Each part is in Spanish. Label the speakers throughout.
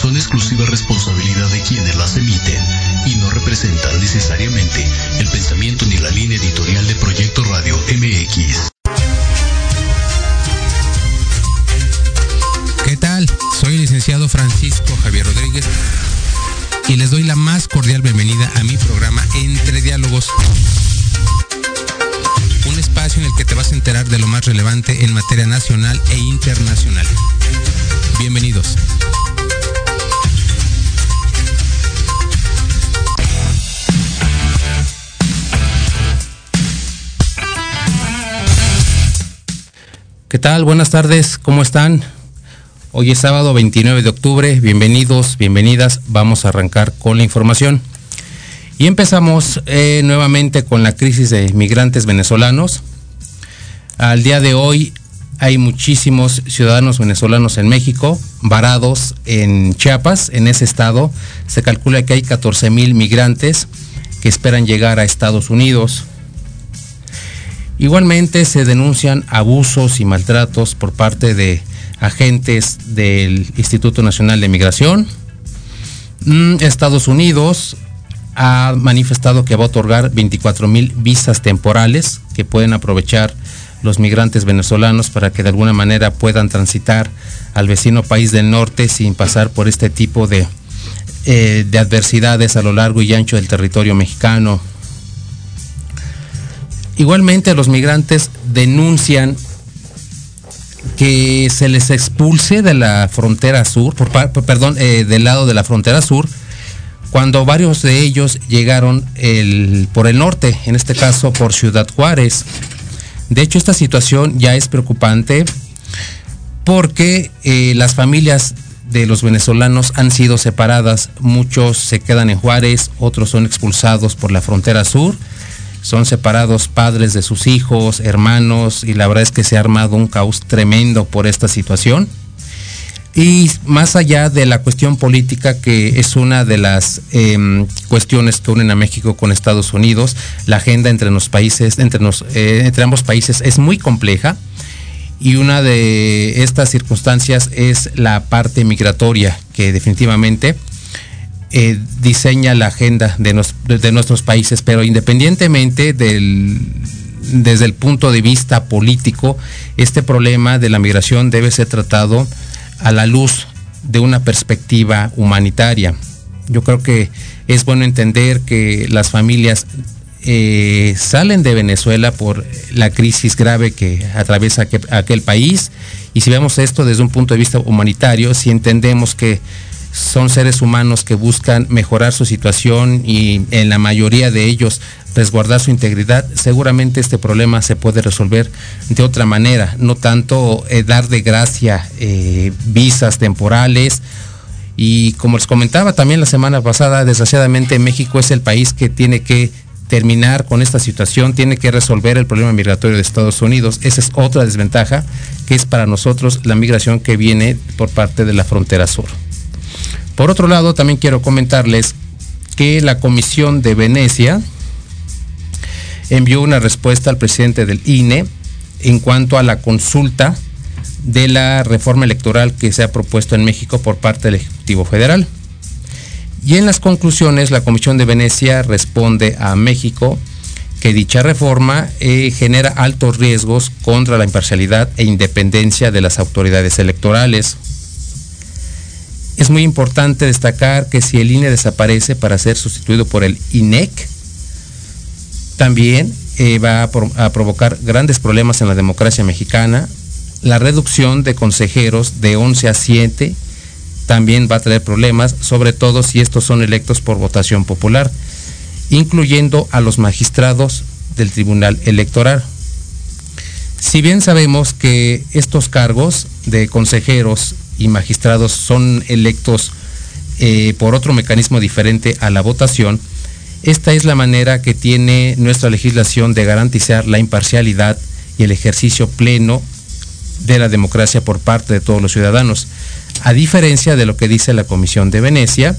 Speaker 1: son exclusiva responsabilidad de quienes las emiten y no representan necesariamente el pensamiento ni la línea editorial de Proyecto Radio MX.
Speaker 2: ¿Qué tal? Soy el licenciado Francisco Javier Rodríguez y les doy la más cordial bienvenida a mi programa Entre Diálogos. Un espacio en el que te vas a enterar de lo más relevante en materia nacional e internacional. Bienvenidos. ¿Qué tal? Buenas tardes, ¿cómo están? Hoy es sábado 29 de octubre, bienvenidos, bienvenidas, vamos a arrancar con la información. Y empezamos eh, nuevamente con la crisis de migrantes venezolanos. Al día de hoy hay muchísimos ciudadanos venezolanos en México, varados en Chiapas, en ese estado. Se calcula que hay 14 mil migrantes que esperan llegar a Estados Unidos. Igualmente se denuncian abusos y maltratos por parte de agentes del Instituto Nacional de Migración. Mm, Estados Unidos ha manifestado que va a otorgar 24 mil visas temporales que pueden aprovechar los migrantes venezolanos para que de alguna manera puedan transitar al vecino país del norte sin pasar por este tipo de, eh, de adversidades a lo largo y ancho del territorio mexicano. Igualmente los migrantes denuncian que se les expulse de la frontera sur, por, perdón, eh, del lado de la frontera sur, cuando varios de ellos llegaron por el norte, en este caso por Ciudad Juárez. De hecho, esta situación ya es preocupante porque eh, las familias de los venezolanos han sido separadas, muchos se quedan en Juárez, otros son expulsados por la frontera sur son separados padres de sus hijos, hermanos, y la verdad es que se ha armado un caos tremendo por esta situación. Y más allá de la cuestión política, que es una de las eh, cuestiones que unen a México con Estados Unidos, la agenda entre los países, eh, entre ambos países es muy compleja. Y una de estas circunstancias es la parte migratoria, que definitivamente eh, diseña la agenda de, nuestros países, pero independientemente desde el punto de vista político, este problema de la migración debe ser tratado a la luz de una perspectiva humanitaria. Yo creo que es bueno entender que las familias eh, salen de Venezuela por la crisis grave que atraviesa aquel país y si vemos esto desde un punto de vista humanitario, si entendemos que son seres humanos que buscan mejorar su situación y en la mayoría de ellos resguardar su integridad, seguramente este problema se puede resolver de otra manera, no tanto eh, dar de gracia eh, visas temporales. Y como les comentaba también la semana pasada, desgraciadamente México es el país que tiene que terminar con esta situación, tiene que resolver el problema migratorio de Estados Unidos. Esa es otra desventaja que es para nosotros la migración que viene por parte de la frontera sur. Por otro lado, también quiero comentarles que la Comisión de Venecia envió una respuesta al presidente del INE en cuanto a la consulta de la reforma electoral que se ha propuesto en México por parte del Ejecutivo Federal. Y en las conclusiones, la Comisión de Venecia responde a México que dicha reforma eh, genera altos riesgos contra la imparcialidad e independencia de las autoridades electorales es muy importante destacar que si el INE desaparece para ser sustituido por el INEC, también eh, va a, a, provocar grandes problemas en la democracia mexicana. La reducción de consejeros de 11 a 7 también va a traer problemas, sobre todo si estos son electos por votación popular, incluyendo a los magistrados del Tribunal Electoral. Si bien sabemos que estos cargos de consejeros y magistrados son electos eh, por otro mecanismo diferente a la votación, esta es la manera que tiene nuestra legislación de garantizar la imparcialidad y el ejercicio pleno de la democracia por parte de todos los ciudadanos. A diferencia de lo que dice la Comisión de Venecia,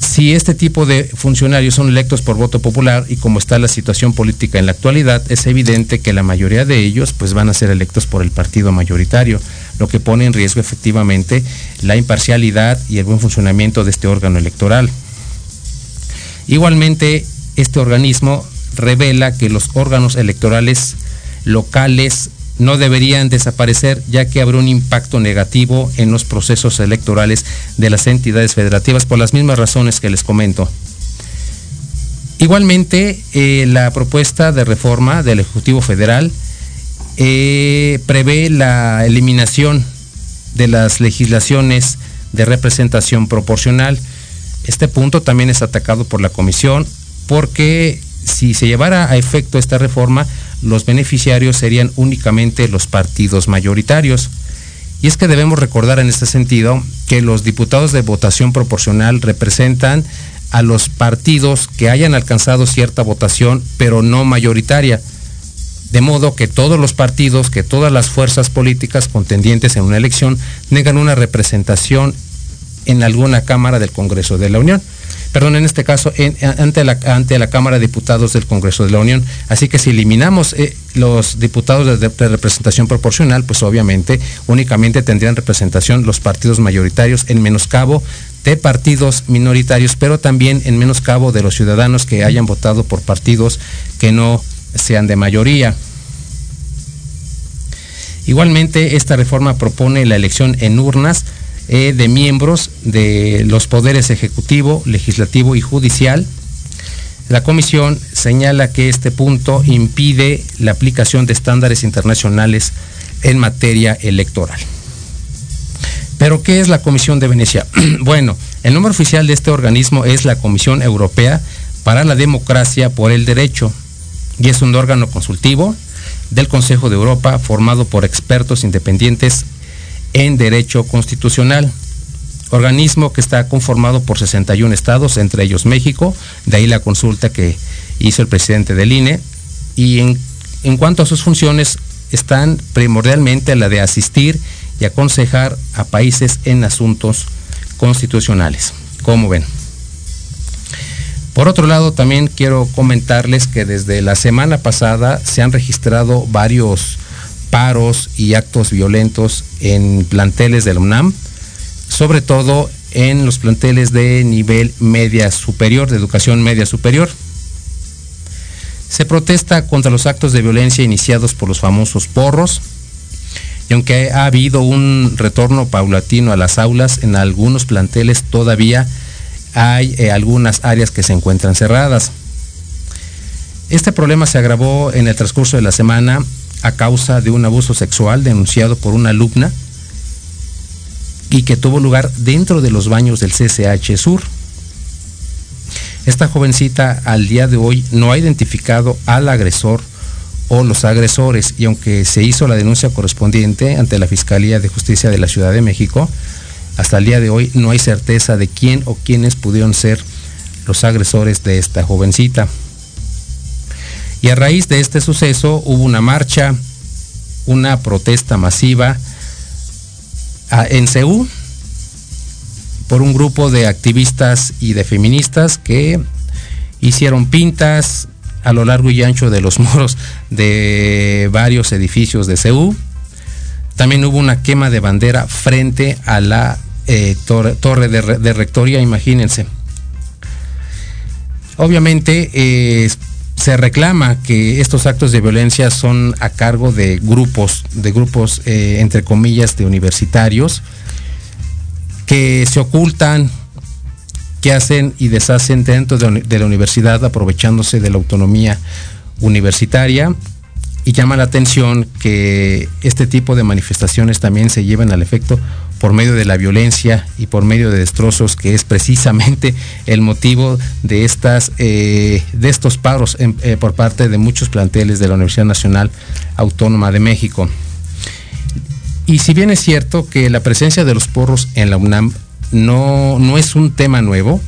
Speaker 2: si este tipo de funcionarios son electos por voto popular y como está la situación política en la actualidad, es evidente que la mayoría de ellos pues van a ser electos por el partido mayoritario, lo que pone en riesgo efectivamente la imparcialidad y el buen funcionamiento de este órgano electoral. Igualmente, este organismo revela que los órganos electorales locales no deberían desaparecer ya que habrá un impacto negativo en los procesos electorales de las entidades federativas por las mismas razones que les comento. Igualmente, eh, la propuesta de reforma del Ejecutivo Federal eh, prevé la eliminación de las legislaciones de representación proporcional. Este punto también es atacado por la Comisión porque si se llevara a efecto esta reforma, los beneficiarios serían únicamente los partidos mayoritarios. Y es que debemos recordar en este sentido que los diputados de votación proporcional representan a los partidos que hayan alcanzado cierta votación, pero no mayoritaria. De modo que todos los partidos, que todas las fuerzas políticas contendientes en una elección tengan una representación en alguna Cámara del Congreso de la Unión perdón, en este caso, ante, la, ante la Cámara de Diputados del Congreso de la Unión. Así que si eliminamos eh, los diputados de, representación proporcional, pues obviamente únicamente tendrían representación los partidos mayoritarios en menoscabo de partidos minoritarios, pero también en menoscabo de los ciudadanos que hayan votado por partidos que no sean de mayoría. Igualmente, esta reforma propone la elección en urnas eh, de miembros de los poderes ejecutivo, legislativo y judicial. La comisión señala que este punto impide la aplicación de estándares internacionales en materia electoral. Pero, ¿qué es la Comisión de Venecia? bueno, el nombre oficial de este organismo es la Comisión Europea para la Democracia por el Derecho y es un órgano consultivo del Consejo de Europa formado por expertos independientes en Derecho Constitucional, organismo que está conformado por 61 estados, entre ellos México, de ahí la consulta que hizo el presidente del INE, y en, cuanto a sus funciones, están primordialmente la de asistir y aconsejar a países en asuntos constitucionales. ¿Cómo ven? Por otro lado, también quiero comentarles que desde la semana pasada se han registrado varios paros y actos violentos en planteles de la UNAM, sobre todo en los planteles de nivel media superior, de educación media superior. Se protesta contra los actos de violencia iniciados por los famosos porros, y aunque ha habido un retorno paulatino a las aulas, en algunos planteles todavía hay eh, algunas áreas que se encuentran cerradas. Este problema se agravó en el transcurso de la semana a causa de un abuso sexual denunciado por una alumna y que tuvo lugar dentro de los baños del CCH Sur. Esta jovencita al día de hoy no ha identificado al agresor o los agresores y aunque se hizo la denuncia correspondiente ante la Fiscalía de Justicia de la Ciudad de México, hasta el día de hoy no hay certeza de quién o quiénes pudieron ser los agresores de esta jovencita. Y a raíz de este suceso hubo una marcha, una protesta masiva en Ceú por un grupo de activistas y de feministas que hicieron pintas a lo largo y ancho de los muros de varios edificios de Ceú. También hubo una quema de bandera frente a la eh, torre, de, rectoría, imagínense. Obviamente, eh, se reclama que estos actos de violencia son a cargo de grupos, de grupos eh, entre comillas de universitarios, que se ocultan, que hacen y deshacen dentro de la universidad aprovechándose de la autonomía universitaria y llama la atención que este tipo de manifestaciones también se llevan al efecto por medio de la violencia y por medio de destrozos, que es precisamente el motivo de, estas, eh, de estos paros eh, por parte de muchos planteles de la Universidad Nacional Autónoma de México. Y si bien es cierto que la presencia de los porros en la UNAM no, no es un tema nuevo,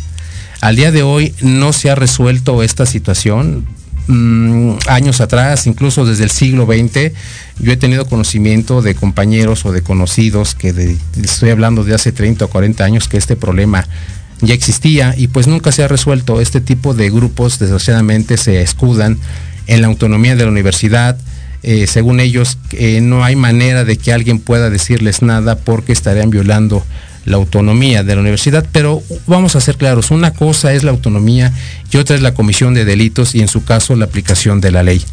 Speaker 2: al día de hoy no se ha resuelto esta situación. Mm, años atrás, incluso desde el siglo XX, yo he tenido conocimiento de compañeros o de conocidos que estoy hablando de hace 30 o 40 años que este problema ya existía y pues nunca se ha resuelto. Este tipo de grupos desgraciadamente se escudan en la autonomía de la universidad. Eh, según ellos, no hay manera de que alguien pueda decirles nada porque estarían violando la autonomía de la universidad, pero vamos a ser claros, una cosa es la autonomía y otra es la comisión de delitos y en su caso la aplicación de la ley.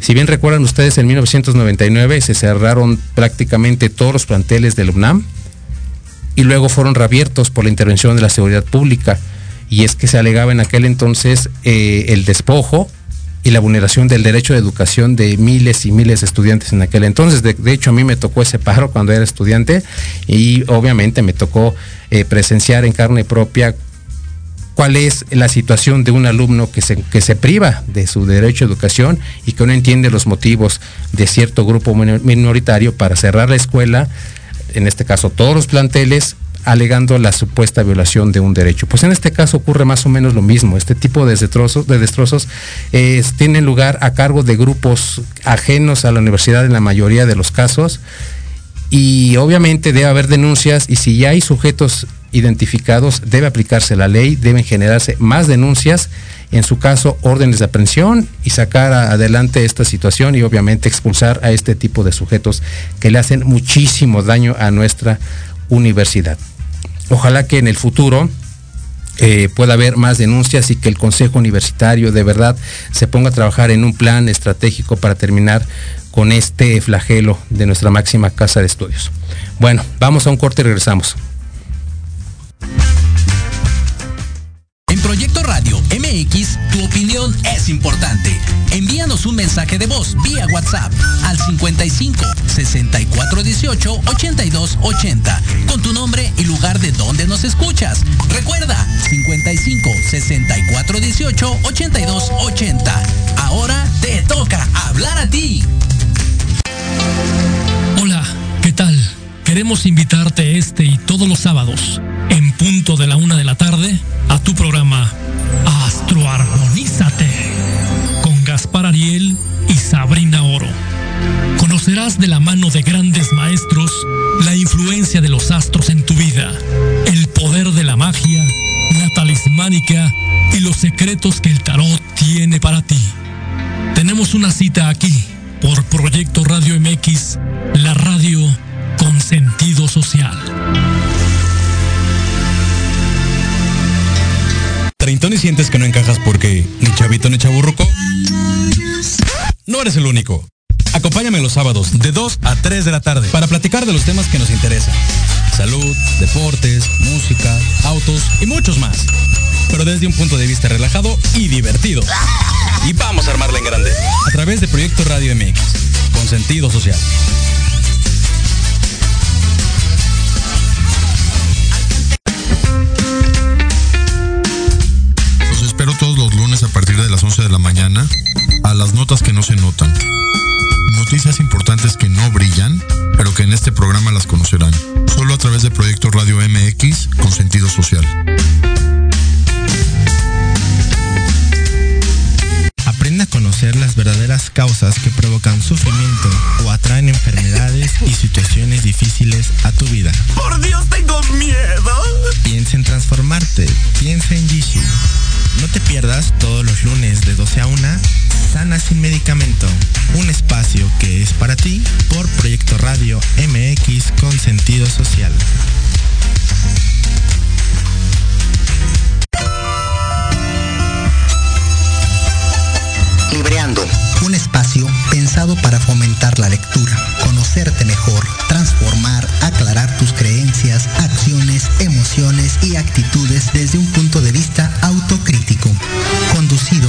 Speaker 2: Si bien recuerdan ustedes, en 1999 se cerraron prácticamente todos los planteles del UNAM, y luego fueron reabiertos por la intervención de la seguridad pública. Y es que se alegaba en aquel entonces eh, el despojo y la vulneración del derecho de educación de miles y miles de estudiantes en aquel entonces. De, hecho, a mí me tocó ese paro cuando era estudiante y obviamente me tocó eh, presenciar en carne propia cuál es la situación de un alumno que se, que se priva de su derecho a educación y que no entiende los motivos de cierto grupo minoritario para cerrar la escuela, en este caso todos los planteles, alegando la supuesta violación de un derecho. Pues en este caso ocurre más o menos lo mismo. Este tipo de destrozos, de tienen lugar a cargo de grupos ajenos a la universidad en la mayoría de los casos. Y obviamente debe haber denuncias y si ya hay sujetos identificados, debe aplicarse la ley, deben generarse más denuncias, en su caso órdenes de aprehensión y sacar adelante esta situación y obviamente expulsar a este tipo de sujetos que le hacen muchísimo daño a nuestra universidad. Ojalá que en el futuro eh, pueda haber más denuncias y que el Consejo Universitario de verdad se ponga a trabajar en un plan estratégico para terminar con este flagelo de nuestra máxima casa de estudios. Bueno, vamos a un corte y regresamos.
Speaker 3: En Proyecto Radio MX, tu opinión es importante. Envíanos un mensaje de voz vía WhatsApp al 55 64 18 82 80 con tu nombre y lugar de donde nos escuchas. Recuerda 55 64 18 82 80. Ahora te toca hablar a ti.
Speaker 4: Hola, ¿qué tal? Queremos invitarte este y todos los sábados en punto de la una de la tarde a tu programa Astroarmonízate Gaspar Ariel y Sabrina Oro. Conocerás de la mano de grandes maestros la influencia de los astros en tu vida, el poder de la magia, la talismánica y los secretos que el tarot tiene para ti. Tenemos una cita aquí por Proyecto Radio MX, la radio con sentido social.
Speaker 5: treintón y sientes que no encajas porque ni chavito ni chaburruco? No eres el único. Acompáñame los sábados de 2 a 3 de la tarde para platicar de los temas que nos interesan. Salud, deportes, música, autos y muchos más. Pero desde un punto de vista relajado y divertido. Y vamos a armarla en grande. A través de Proyecto Radio MX, con sentido social.
Speaker 6: todos los lunes a partir de las 11 de la mañana a las notas que no se notan. Noticias importantes que no brillan, pero que en este programa las conocerán. Solo a través de Proyecto Radio MX con sentido social.
Speaker 7: Aprende a conocer las verdaderas causas que provocan sufrimiento o atraen enfermedades y situaciones difíciles a tu vida.
Speaker 3: ¡Por Dios, tengo miedo!
Speaker 7: Piensa en transformarte. Piensa en Jishu. No te pierdas todos los lunes de 12 a 1, Sana sin medicamento, un espacio que es para ti por Proyecto Radio MX con sentido social.
Speaker 8: Libreando, un espacio pensado para fomentar la lectura, conocerte mejor, transformar, aclarar tus creencias, acciones, emociones y actitudes desde un punto de vista autocrítico. Conducido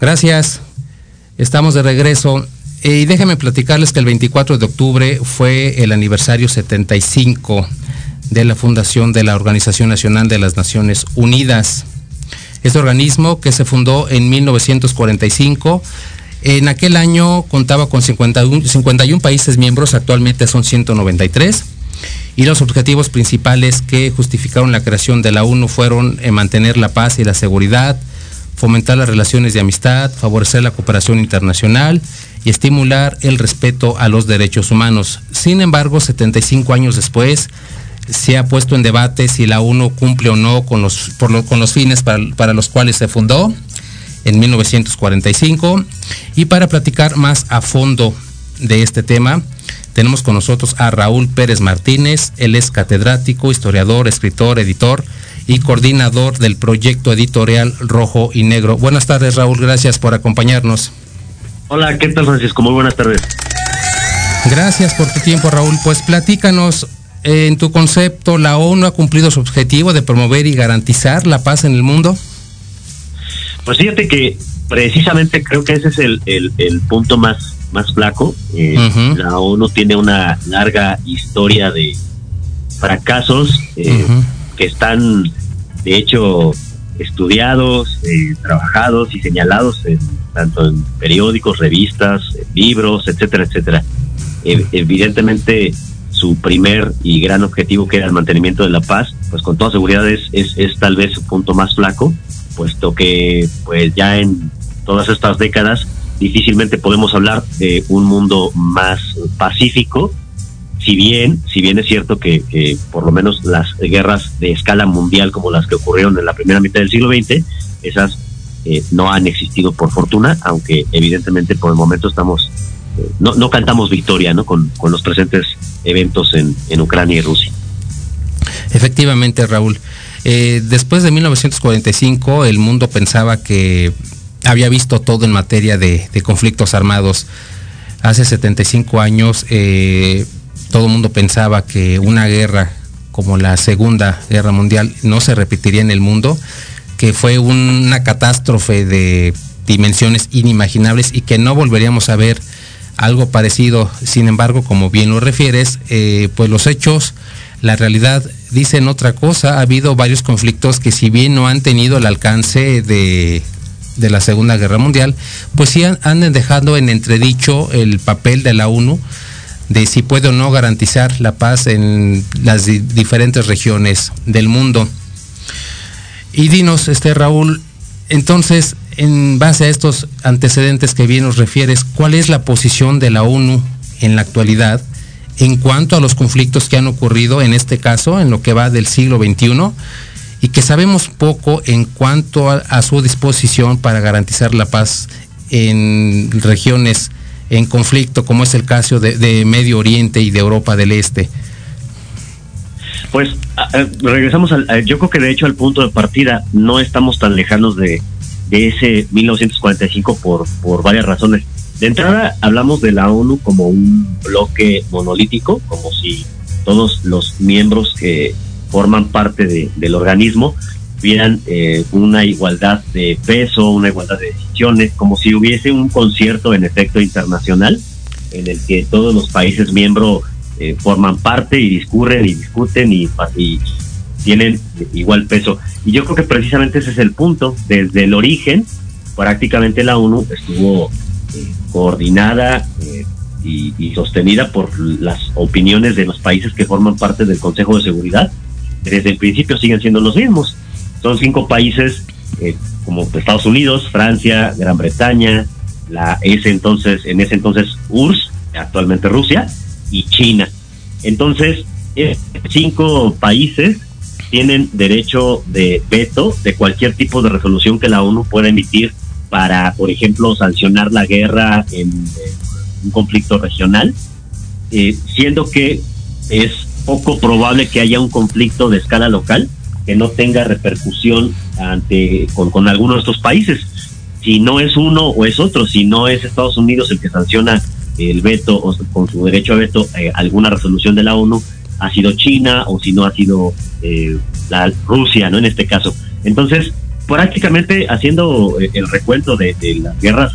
Speaker 2: Gracias. Estamos de regreso. Y déjenme platicarles que el 24 de octubre fue el aniversario 75 de la fundación de la Organización Nacional de las Naciones Unidas. Este organismo que se fundó en 1945, en aquel año contaba con 51, 51 países miembros, actualmente son 193 y los objetivos principales que justificaron la creación de la ONU fueron eh, mantener la paz y la seguridad, fomentar las relaciones de amistad, favorecer la cooperación internacional y estimular el respeto a los derechos humanos. Sin embargo, 75 años después, se ha puesto en debate si la ONU cumple o no con los, con los fines para, para los cuales se fundó en 1945. Y para platicar más a fondo de este tema, tenemos con nosotros a Raúl Pérez Martínez. Él es catedrático, historiador, escritor, editor y coordinador del proyecto editorial Rojo y Negro. Buenas tardes, Raúl, gracias por acompañarnos.
Speaker 9: Hola, ¿qué tal, Francisco? Muy buenas tardes.
Speaker 2: Gracias por tu tiempo, Raúl. Pues platícanos, en tu concepto, ¿la ONU ha cumplido su objetivo de promover y garantizar la paz en el mundo?
Speaker 9: Pues fíjate que precisamente creo que ese es el, el, punto más, más flaco. Eh, la ONU tiene una larga historia de fracasos. Eh, que están, de hecho, estudiados, eh, trabajados y señalados en, tanto en periódicos, revistas, libros, etcétera, etcétera. evidentemente, su primer y gran objetivo, que era el mantenimiento de la paz, pues con toda seguridad es, es, tal vez su punto más flaco, puesto que pues ya en todas estas décadas difícilmente podemos hablar de un mundo más pacífico si bien, si bien es cierto que, por lo menos las guerras de escala mundial como las que ocurrieron en la primera mitad del siglo XX, esas eh, no han existido por fortuna, aunque evidentemente por el momento estamos, eh, no, no cantamos victoria ¿no? Con, los presentes eventos en, Ucrania y Rusia.
Speaker 2: Efectivamente, Raúl. Eh, después de 1945, el mundo pensaba que había visto todo en materia de, conflictos armados. Hace 75 años, todo el mundo pensaba que una guerra como la Segunda Guerra Mundial no se repetiría en el mundo, que fue una catástrofe de dimensiones inimaginables y que no volveríamos a ver algo parecido. Sin embargo, como bien lo refieres, eh, pues los hechos, la realidad dicen otra cosa. Ha habido varios conflictos que si bien no han tenido el alcance de, de la Segunda Guerra Mundial, pues sí han, han dejado en entredicho el papel de la ONU de si puede o no garantizar la paz en las diferentes regiones del mundo. Y dinos, este Raúl, entonces, en base a estos antecedentes que bien nos refieres, ¿cuál es la posición de la ONU en la actualidad en cuanto a los conflictos que han ocurrido, en este caso, en lo que va del siglo XXI, y que sabemos poco en cuanto a, a su disposición para garantizar la paz en regiones en conflicto, como es el caso de, Medio Oriente y de Europa del Este?
Speaker 9: Pues regresamos al, yo creo que de hecho al punto de partida no estamos tan lejanos de, de ese 1945 por, por varias razones. De entrada hablamos de la ONU como un bloque monolítico, como si todos los miembros que forman parte de, del organismo tuvieran eh, una igualdad de peso, una igualdad de decisiones, como si hubiese un concierto en efecto internacional en el que todos los países miembros eh, forman parte y discurren y discuten y, tienen igual peso. Y yo creo que precisamente ese es el punto. Desde el origen, prácticamente la ONU estuvo eh, coordinada y, y sostenida por las opiniones de los países que forman parte del Consejo de Seguridad. Desde el principio siguen siendo los mismos son cinco países eh, como Estados Unidos, Francia, Gran Bretaña, la ese entonces, en ese entonces URSS, actualmente Rusia, y China. Entonces, cinco países tienen derecho de veto de cualquier tipo de resolución que la ONU pueda emitir para, por ejemplo, sancionar la guerra en, un conflicto regional, eh, siendo que es poco probable que haya un conflicto de escala local que no tenga repercusión ante con, alguno de estos países. Si no es uno o es otro, si no es Estados Unidos el que sanciona el veto o con su derecho a veto eh, alguna resolución de la ONU, ha sido China o si no ha sido eh, la Rusia, ¿no? En este caso. Entonces, prácticamente haciendo eh, el recuento de, las guerras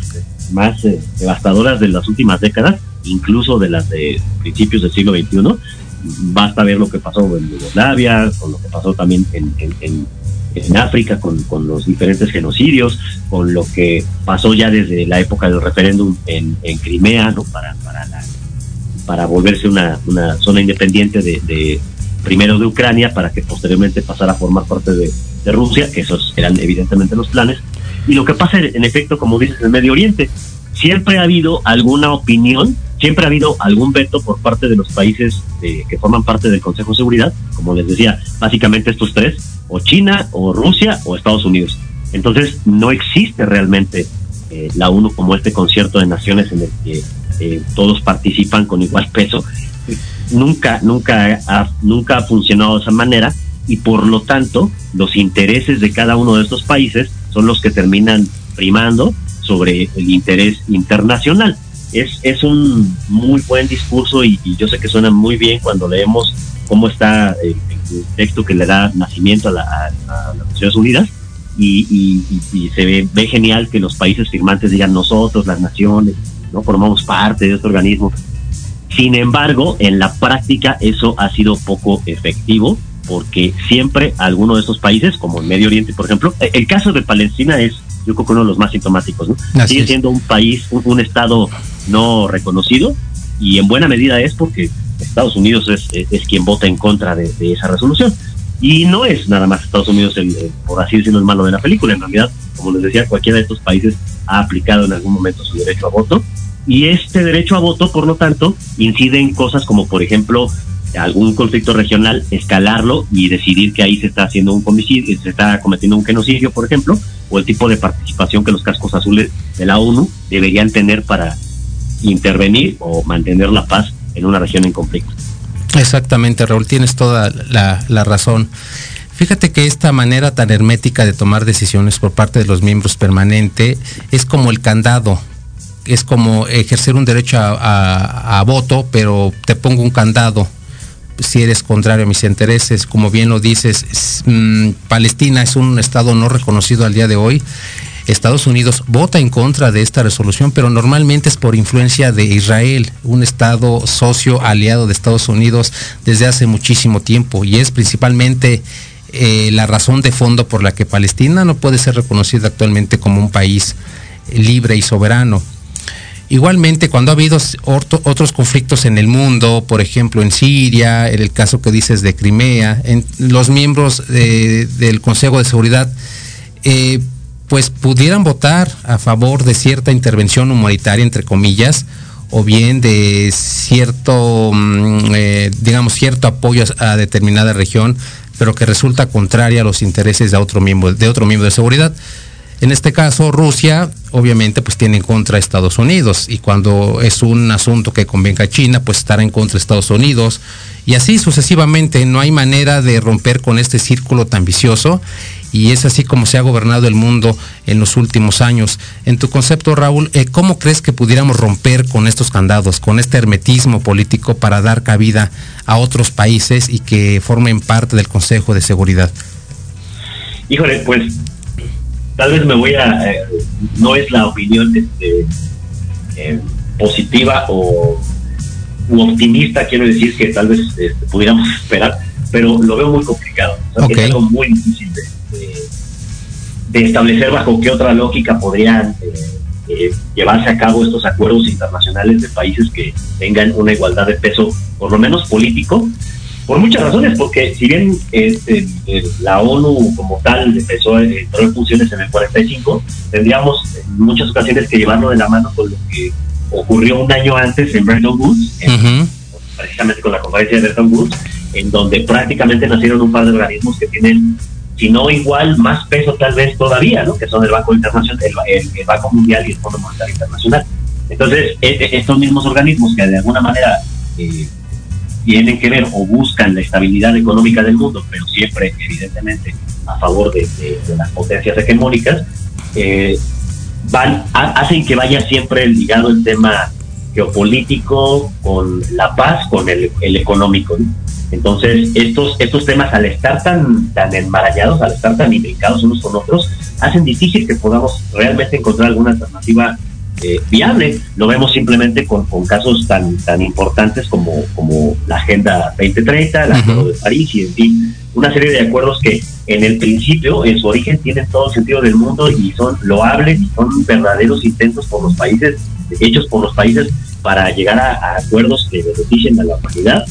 Speaker 9: más eh, devastadoras de las últimas décadas, incluso de las de principios del siglo XXI, basta ver lo que pasó en Yugoslavia, con lo que pasó también en, en, en África, con, con, los diferentes genocidios, con lo que pasó ya desde la época del referéndum en, Crimea, ¿no? Para, para, para volverse una, una zona independiente de, de, primero de Ucrania, para que posteriormente pasara a formar parte de, de Rusia, que esos eran evidentemente los planes. Y lo que pasa, en efecto, como dices, en el Medio Oriente, siempre ha habido alguna opinión, siempre ha habido algún veto por parte de los países eh, que forman parte del Consejo de Seguridad, como les decía, básicamente estos tres, o China, o Rusia, o Estados Unidos. Entonces, no existe realmente eh, la ONU como este concierto de naciones en el que eh, todos participan con igual peso. Nunca, nunca ha, nunca ha funcionado de esa manera y por lo tanto los intereses de cada uno de estos países son los que terminan primando sobre el interés internacional. Es, es un muy buen discurso y, yo sé que suena muy bien cuando leemos cómo está el, texto que le da nacimiento a, las Naciones Unidas y, se ve, ve, genial que los países firmantes digan nosotros, las naciones, no formamos parte de este organismo. Sin embargo, en la práctica eso ha sido poco efectivo porque siempre alguno de estos países, como el Medio Oriente, por ejemplo, el caso de Palestina es yo creo que uno de los más sintomáticos. ¿no? Sigue siendo un país, un, Estado no reconocido y en buena medida es porque Estados Unidos es, quien vota en contra de, esa resolución. Y no es nada más Estados Unidos, el, por así decirlo, el malo de la película. En realidad, como les decía, cualquiera de estos países ha aplicado en algún momento su derecho a voto. Y este derecho a voto, por lo tanto, incide en cosas como, por ejemplo, algún conflicto regional, escalarlo y decidir que ahí se está haciendo un se está cometiendo un genocidio, por ejemplo, o el tipo de participación que los cascos azules de la ONU deberían tener para intervenir o mantener la paz en una región en conflicto.
Speaker 2: Exactamente, Raúl, tienes toda la, la razón. Fíjate que esta manera tan hermética de tomar decisiones por parte de los miembros permanentes es como el candado es como ejercer un derecho a, voto, pero te pongo un candado si eres contrario a mis intereses, como bien lo dices, mm, Palestina es un Estado no reconocido al día de hoy. Estados Unidos vota en contra de esta resolución, pero normalmente es por influencia de Israel, un Estado socio aliado de Estados Unidos desde hace muchísimo tiempo y es principalmente eh, la razón de fondo por la que Palestina no puede ser reconocida actualmente como un país libre y soberano. Igualmente, cuando ha habido otros conflictos en el mundo, por ejemplo en Siria, en el caso que dices de Crimea, en los miembros del Consejo de Seguridad, eh, pues pudieran votar a favor de cierta intervención humanitaria, entre comillas, o bien de cierto, mm, eh, digamos, cierto apoyo a determinada región, pero que resulta contraria a los intereses de otro miembro, de otro miembro de seguridad. En este caso, Rusia obviamente pues tiene en contra a Estados Unidos y cuando es un asunto que convenga a China, pues estará en contra de Estados Unidos y así sucesivamente. No hay manera de romper con este círculo tan vicioso y es así como se ha gobernado el mundo en los últimos años. En tu concepto, Raúl, eh, ¿cómo crees que pudiéramos romper con estos candados, con este hermetismo político para dar cabida a otros países y que formen parte del Consejo de Seguridad?
Speaker 9: Híjole, pues tal vez me voy a, eh, no es la opinión este, eh, positiva o optimista, quiero decir que tal vez este, pudiéramos esperar, pero lo veo muy complicado. Es algo muy difícil de, establecer bajo qué otra lógica podrían eh, llevarse a cabo estos acuerdos internacionales de países que tengan una igualdad de peso, por lo menos político, por muchas razones, porque si bien este, la ONU como tal empezó a entrar en funciones en el 45, tendríamos en muchas ocasiones que llevarlo de la mano con lo que ocurrió un año antes en Bretton Woods, precisamente con la conferencia de Bretton Woods, en donde prácticamente nacieron un par de organismos que tienen, si no igual, más peso tal vez todavía, ¿no? que son el Banco Internacional, el, Banco Mundial y el Fondo Monetario Internacional. Entonces, e, e, estos mismos organismos que de alguna manera eh, tienen que ver o buscan la estabilidad económica del mundo, pero siempre, evidentemente, a favor de, las potencias hegemónicas, eh, van, hacen que vaya siempre ligado el tema geopolítico con la paz, con el, económico. Entonces, estos, estos temas al estar tan, tan enmarañados, al estar tan imbricados unos con otros, hacen difícil que podamos realmente encontrar alguna alternativa eh, viable. Lo vemos simplemente con, con, casos tan, tan importantes como, como la Agenda 2030, el Acuerdo de París y, en fin, una serie de acuerdos que en el principio, en su origen, tienen todo el sentido del mundo y son loables y son verdaderos intentos por los países, hechos por los países para llegar a, acuerdos que beneficien a la humanidad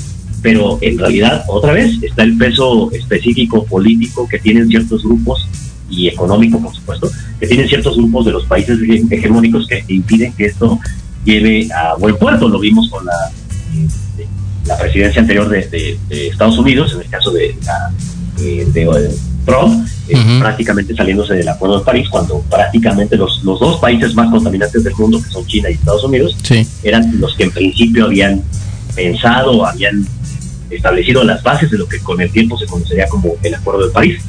Speaker 9: pero en realidad, otra vez, está el peso específico político que tienen ciertos grupos y económico, por supuesto, que tienen ciertos grupos de los países hegemónicos que impiden que esto lleve a buen puerto. Lo vimos con la, eh, la presidencia anterior de, Estados Unidos, en el caso de, eh, de, Trump, eh, prácticamente saliéndose del Acuerdo de París, cuando prácticamente los, los dos países más contaminantes del mundo, que son China y Estados Unidos, eran los que en principio habían pensado, habían establecido las bases de lo que con el tiempo se conocería como el Acuerdo de París.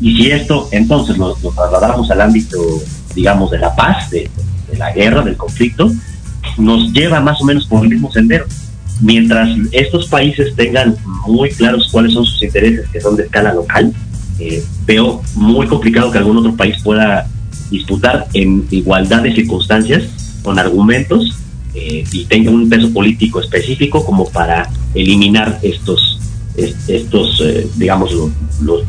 Speaker 9: Y si esto entonces lo, trasladamos al ámbito, digamos, de la paz, de, la guerra, del conflicto, nos lleva más o menos por el mismo sendero. Mientras estos países tengan muy claros cuáles son sus intereses, que son de escala local, eh, veo muy complicado que algún otro país pueda disputar en igualdad de circunstancias, con argumentos, eh, y tenga un peso político específico como para eliminar estos estos eh, digamos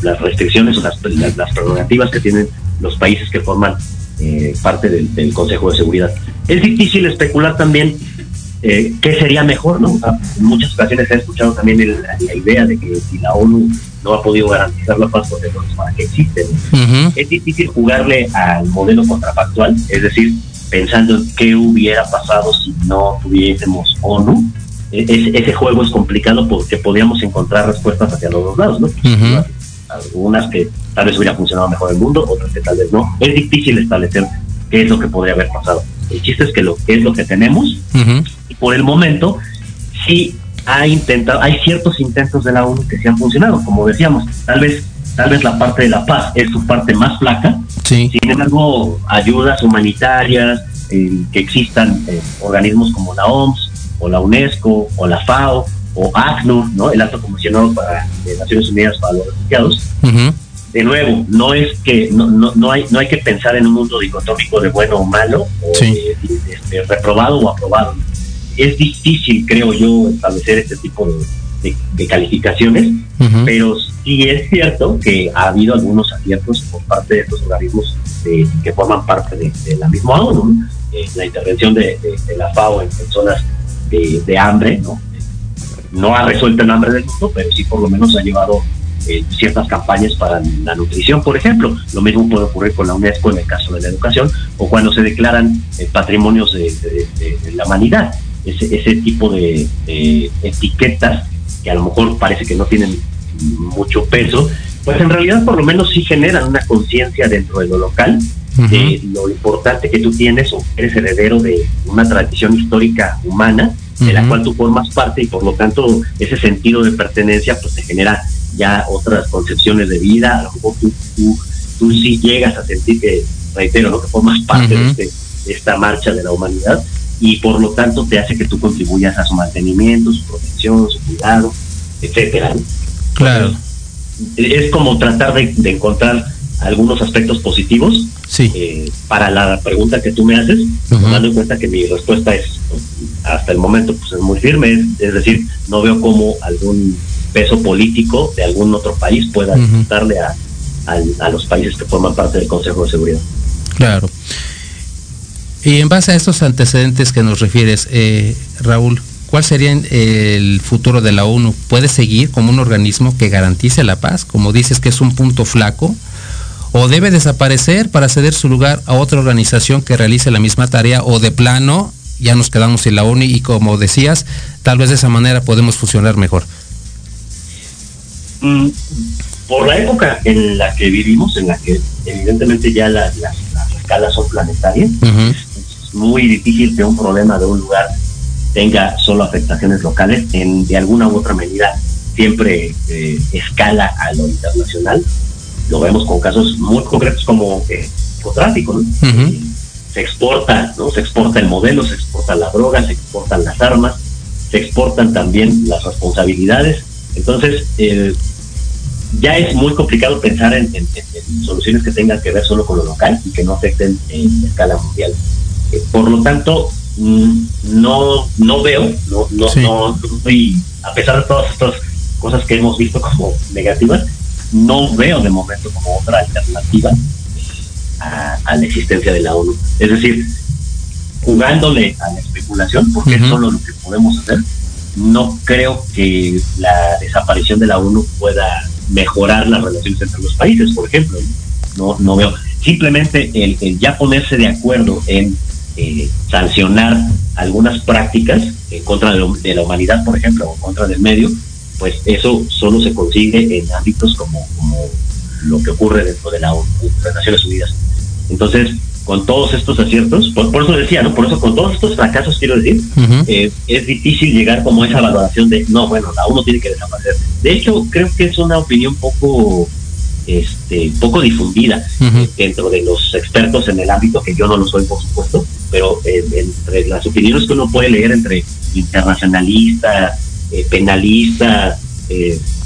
Speaker 9: las restricciones o las, las, prerrogativas que tienen los países que forman eh, parte del, Consejo de Seguridad. Es difícil especular también eh, qué sería mejor no en muchas ocasiones he escuchado también la idea de que si la ONU no ha podido garantizar la paz por para que existen. Es difícil jugarle al modelo contrafactual es decir pensando en qué hubiera pasado si no tuviésemos ONU. E, ese juego es complicado porque podríamos encontrar respuestas hacia los dos lados, ¿no? Algunas que tal vez hubiera funcionado mejor el mundo, otras que tal vez no. Es difícil establecer qué es lo que podría haber pasado. El chiste es que lo es lo que tenemos y por el momento sí ha intentado, hay ciertos intentos de la ONU que sí han funcionado, como decíamos, tal vez tal vez la parte de la paz es su parte más flaca. Sin embargo, ayudas humanitarias, eh, que existan eh, organismos como la OMS o la UNESCO o la FAO o ACNUR, ¿no? el Alto Comisionado para de Naciones Unidas para los Refugiados. De nuevo, no es que no, no, no, hay no hay que pensar en un mundo dicotómico de bueno o malo, o este, reprobado o aprobado. Es difícil, creo yo, establecer este tipo de, de, calificaciones, pero sí es cierto que ha habido algunos aciertos por parte de estos organismos que forman parte de, la misma ONU. Eh, la intervención de, la FAO en, zonas de, hambre, ¿no? no ha resuelto el hambre del mundo, pero sí por lo menos ha llevado eh, ciertas campañas para la nutrición, por ejemplo. Lo mismo puede ocurrir con la UNESCO en el caso de la educación o cuando se declaran eh, patrimonios de, la humanidad. Ese, ese tipo de etiquetas que a lo mejor parece que no tienen mucho peso, pues en realidad por lo menos sí generan una conciencia dentro de lo local de lo importante que tú tienes o eres heredero de una tradición histórica humana de la cual tú formas parte y por lo tanto ese sentido de pertenencia pues te genera ya otras concepciones de vida, a lo mejor tú, tú, sí llegas a sentir que, reitero, ¿no? que formas parte de, este, de esta marcha de la humanidad y por lo tanto te hace que tú contribuyas a su mantenimiento, su protección, su cuidado, etcétera.
Speaker 2: Claro.
Speaker 9: es como tratar de, encontrar algunos aspectos positivos eh, para la pregunta que tú me haces, tomando en cuenta que mi respuesta es, hasta el momento, pues es muy firme, es, decir, no veo cómo algún peso político de algún otro país pueda darle a, a, los países que forman parte del Consejo de Seguridad.
Speaker 2: Claro. Y en base a estos antecedentes que nos refieres, eh, Raúl, ¿cuál sería el futuro de la ONU? ¿Puede seguir como un organismo que garantice la paz? Como dices que es un punto flaco. ¿O debe desaparecer para ceder su lugar a otra organización que realice la misma tarea? ¿O de plano ya nos quedamos sin la ONU y como decías, tal vez de esa manera podemos funcionar mejor?
Speaker 9: Mm, por la época en la que vivimos, en la que evidentemente ya las, escalas son planetarias, muy difícil que un problema de un lugar tenga solo afectaciones locales, en de alguna u otra medida siempre eh, escala a lo internacional. Lo vemos con casos muy concretos como el tráfico, Se exporta, ¿no? Se exporta el modelo, se exporta la droga, se exportan las armas, se exportan también las responsabilidades Entonces, eh, ya es muy complicado pensar en, soluciones que tengan que ver solo con lo local y que no afecten en escala mundial. Por lo tanto, mm, no, no veo, no, no, no, a pesar de todas estas cosas que hemos visto como negativas, no veo de momento como otra alternativa a, la existencia de la ONU. Es decir, jugándole a la especulación, porque es solo lo que podemos hacer, no creo que la desaparición de la ONU pueda mejorar las relaciones entre los países, por ejemplo. No, no veo. Simplemente el, ya ponerse de acuerdo en eh, sancionar algunas prácticas en contra de, la humanidad, por ejemplo, o en contra del medio, pues eso solo se consigue en ámbitos como, como lo que ocurre dentro de, la, las Naciones Unidas. Entonces, con todos estos aciertos, por, eso decía, ¿no? Por eso con todos estos fracasos, quiero decir, eh, es difícil llegar como a esa valoración de, no, bueno, la uno tiene que desaparecer. De hecho, creo que es una opinión poco, este, poco difundida dentro de los expertos en el ámbito, que yo no lo soy, por supuesto, pero eh, entre las opiniones que uno puede leer entre internacionalistas, penalistas,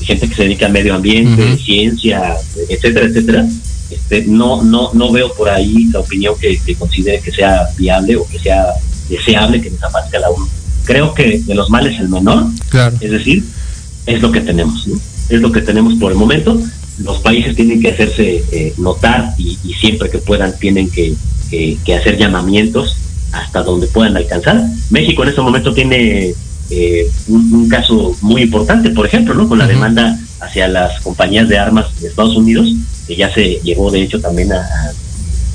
Speaker 9: gente que se dedica al medio ambiente, ciencia, etcétera, etcétera, este, no, no, no veo por ahí la opinión que, considere que sea viable o que sea deseable que desaparezca la ONU. Creo que de los males el menor, es decir, es lo que tenemos, es lo que tenemos por el momento. Los países tienen que hacerse eh, notar y, siempre que puedan tienen que, hacer llamamientos hasta donde puedan alcanzar. México en este momento tiene eh, un, caso muy importante, por ejemplo, ¿no? con la demanda hacia las compañías de armas de Estados Unidos, que ya se llevó de hecho también a,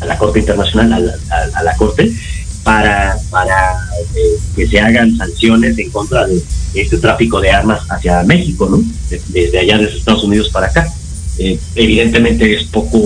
Speaker 9: la Corte Internacional, a, la Corte, para, para eh, que se hagan sanciones en contra de este tráfico de armas hacia México, ¿no? desde allá, desde Estados Unidos para acá. Eh, evidentemente es poco,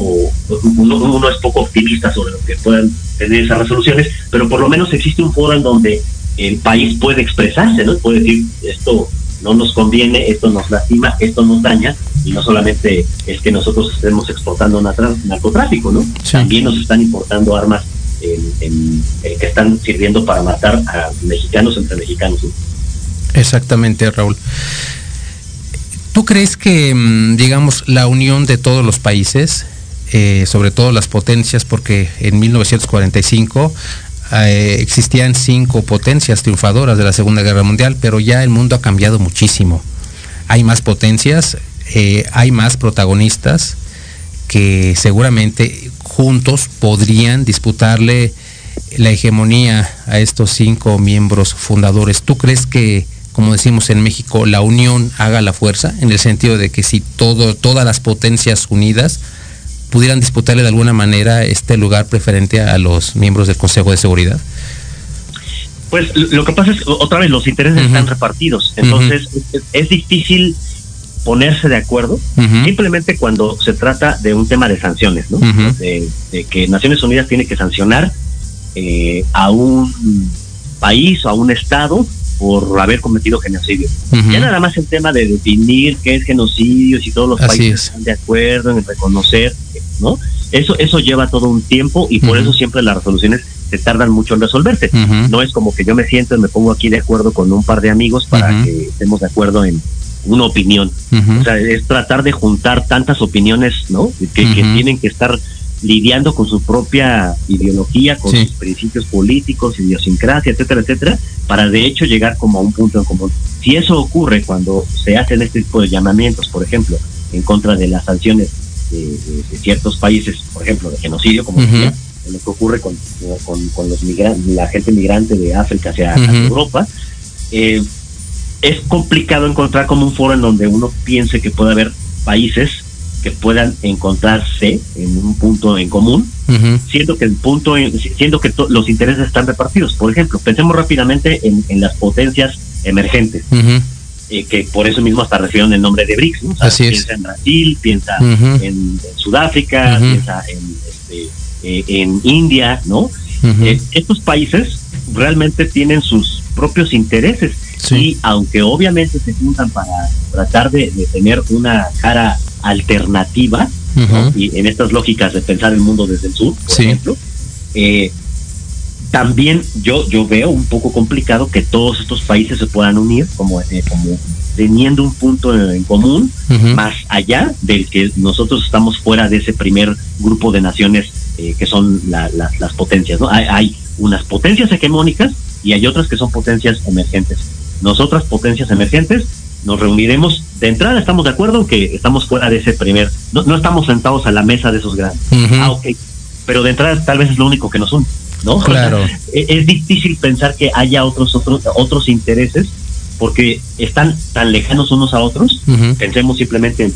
Speaker 9: uno, uno, es poco optimista sobre lo que puedan tener esas resoluciones, pero por lo menos existe un foro en donde el país puede expresarse, ¿no? Puede decir, esto no nos conviene, esto nos lastima, esto nos daña, y no solamente es que nosotros estemos exportando narcotráfico, ¿no? También nos están importando armas en, eh, que están sirviendo para matar a mexicanos entre mexicanos.
Speaker 2: Exactamente, Raúl. ¿Tú crees que, mm, digamos, la unión de todos los países, eh, sobre todo las potencias, porque en 1945 eh, existían cinco potencias triunfadoras de la Segunda Guerra Mundial, pero ya el mundo ha cambiado muchísimo. Hay más potencias, eh, hay más protagonistas que seguramente juntos podrían disputarle la hegemonía a estos cinco miembros fundadores. ¿Tú crees que, como decimos en México, la unión haga la fuerza? En el sentido de que si todo, todas las potencias unidas pudieran disputarle de alguna manera este lugar preferente a los miembros del Consejo de Seguridad?
Speaker 9: Pues lo que pasa es, otra vez, los intereses están repartidos. Entonces, es, difícil ponerse de acuerdo simplemente cuando se trata de un tema de sanciones, ¿no? de, que Naciones Unidas tiene que sancionar eh, a un país o a un Estado por haber cometido genocidio. Ya nada más el tema de definir qué es genocidio, si todos los países están de acuerdo en reconocer, ¿no? Eso, eso lleva todo un tiempo y por eso siempre las resoluciones se tardan mucho en resolverse. No es como que yo me siento y me pongo aquí de acuerdo con un par de amigos para que estemos de acuerdo en una opinión. O sea, es tratar de juntar tantas opiniones, ¿no? Que, que tienen que estar lidiando con su propia ideología, con sus principios políticos, idiosincrasia, etcétera, etcétera, para de hecho llegar como a un punto en común. Si eso ocurre cuando se hacen este tipo de llamamientos, por ejemplo, en contra de las sanciones de, ciertos países, por ejemplo, de genocidio, como decía, lo que ocurre con, con, los migrantes, la gente migrante de África hacia, Europa, eh, es complicado encontrar como un foro en donde uno piense que puede haber países que puedan encontrarse en un punto en común, siendo que el punto, siendo que los intereses están repartidos. Por ejemplo, pensemos rápidamente en, las potencias emergentes, eh, que por eso mismo hasta recibieron el nombre de BRICS. piensa en Brasil, piensa en, Sudáfrica, piensa en, este, eh, en India, ¿no? Eh, estos países realmente tienen sus propios intereses. Y aunque obviamente se juntan para tratar de tener una cara alternativa, y en estas lógicas de pensar el mundo desde el sur, por ejemplo, eh, también yo, yo veo un poco complicado que todos estos países se puedan unir como, eh, como teniendo un punto en común más allá del que nosotros estamos fuera de ese primer grupo de naciones eh, que son las potencias. ¿no? Hay, unas potencias hegemónicas y hay otras que son potencias emergentes. Nosotras, potencias emergentes, nos reuniremos. De entrada estamos de acuerdo que estamos fuera de ese primer, no, no estamos sentados a la mesa de esos grandes. Ah, ok. Pero de entrada tal vez es lo único que nos une. ¿no?
Speaker 2: Claro.
Speaker 9: E, es, difícil pensar que haya otros, otros, otros intereses porque están tan lejanos unos a otros. Pensemos simplemente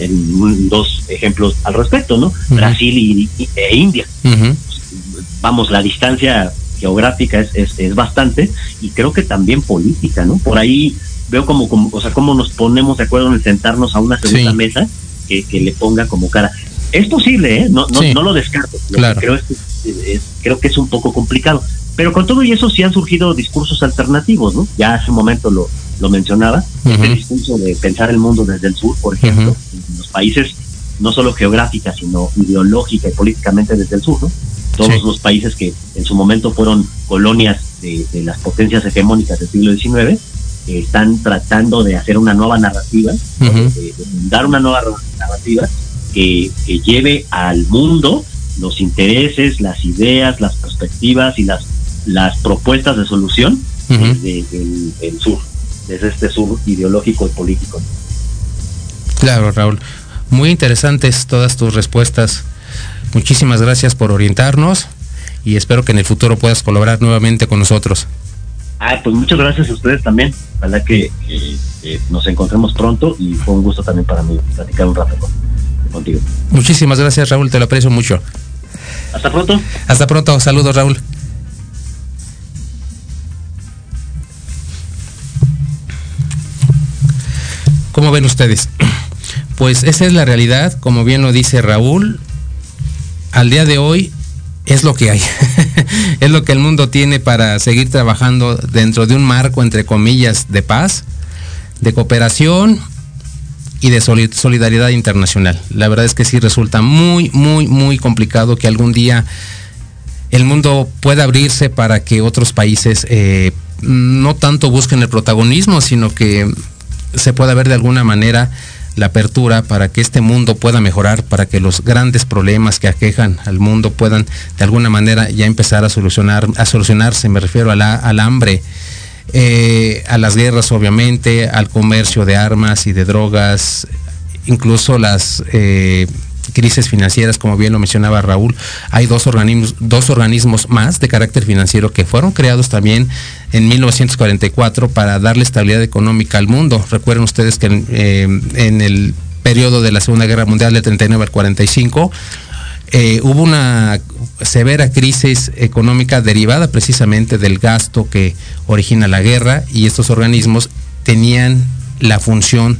Speaker 9: en, dos ejemplos al respecto, ¿no? Brasil y, e India. Vamos, la distancia geográfica es, es, es, bastante y creo que también política, ¿no? Por ahí veo como, como o sea, cómo nos ponemos de acuerdo en sentarnos a una segunda mesa que, que, le ponga como cara. Es posible, ¿eh? No, no, no lo descarto.
Speaker 2: claro.
Speaker 9: creo, es, creo que es un poco complicado. Pero con todo y eso sí han surgido discursos alternativos, ¿no? Ya hace un momento lo, lo mencionaba, el discurso de pensar el mundo desde el sur, por ejemplo, en los países no solo geográfica, sino ideológica y políticamente desde el sur, ¿no? Todos los países que en su momento fueron colonias de, las potencias hegemónicas del siglo XIX, están tratando de hacer una nueva narrativa, de, dar una nueva narrativa que, que lleve al mundo los intereses, las ideas, las perspectivas y las las propuestas de solución desde el, sur, desde este sur ideológico y político.
Speaker 2: Claro, Raúl. Muy interesantes todas tus respuestas. Muchísimas gracias por orientarnos y espero que en el futuro puedas colaborar nuevamente con nosotros.
Speaker 9: Ah, pues muchas gracias a ustedes también. Ojalá que nos encontremos pronto y fue un gusto también para mí platicar un rato contigo.
Speaker 2: Muchísimas gracias, Raúl. Te lo aprecio mucho.
Speaker 9: Hasta pronto.
Speaker 2: Hasta pronto. Saludos, Raúl. ¿Cómo ven ustedes? Pues esa es la realidad, como bien lo dice Raúl, al día de hoy es lo que hay. es lo que el mundo tiene para seguir trabajando dentro de un marco, entre comillas, de paz, de cooperación y de solidaridad internacional. La verdad es que sí resulta muy, muy, muy complicado que algún día el mundo pueda abrirse para que otros países eh, no tanto busquen el protagonismo, sino que se pueda ver de alguna manera la apertura para que este mundo pueda mejorar, para que los grandes problemas que aquejan al mundo puedan de alguna manera ya empezar a solucionar, a solucionarse, me refiero a la, al hambre, eh, a las guerras obviamente, al comercio de armas y de drogas, incluso las eh, crisis financieras, como bien lo mencionaba Raúl, hay dos organismos, dos organismos más de carácter financiero que fueron creados también en 1944 para darle estabilidad económica al mundo. Recuerden ustedes que en, eh, el periodo de la Segunda Guerra Mundial del 39 al 45, eh, hubo una severa crisis económica derivada precisamente del gasto que origina la guerra y estos organismos tenían la función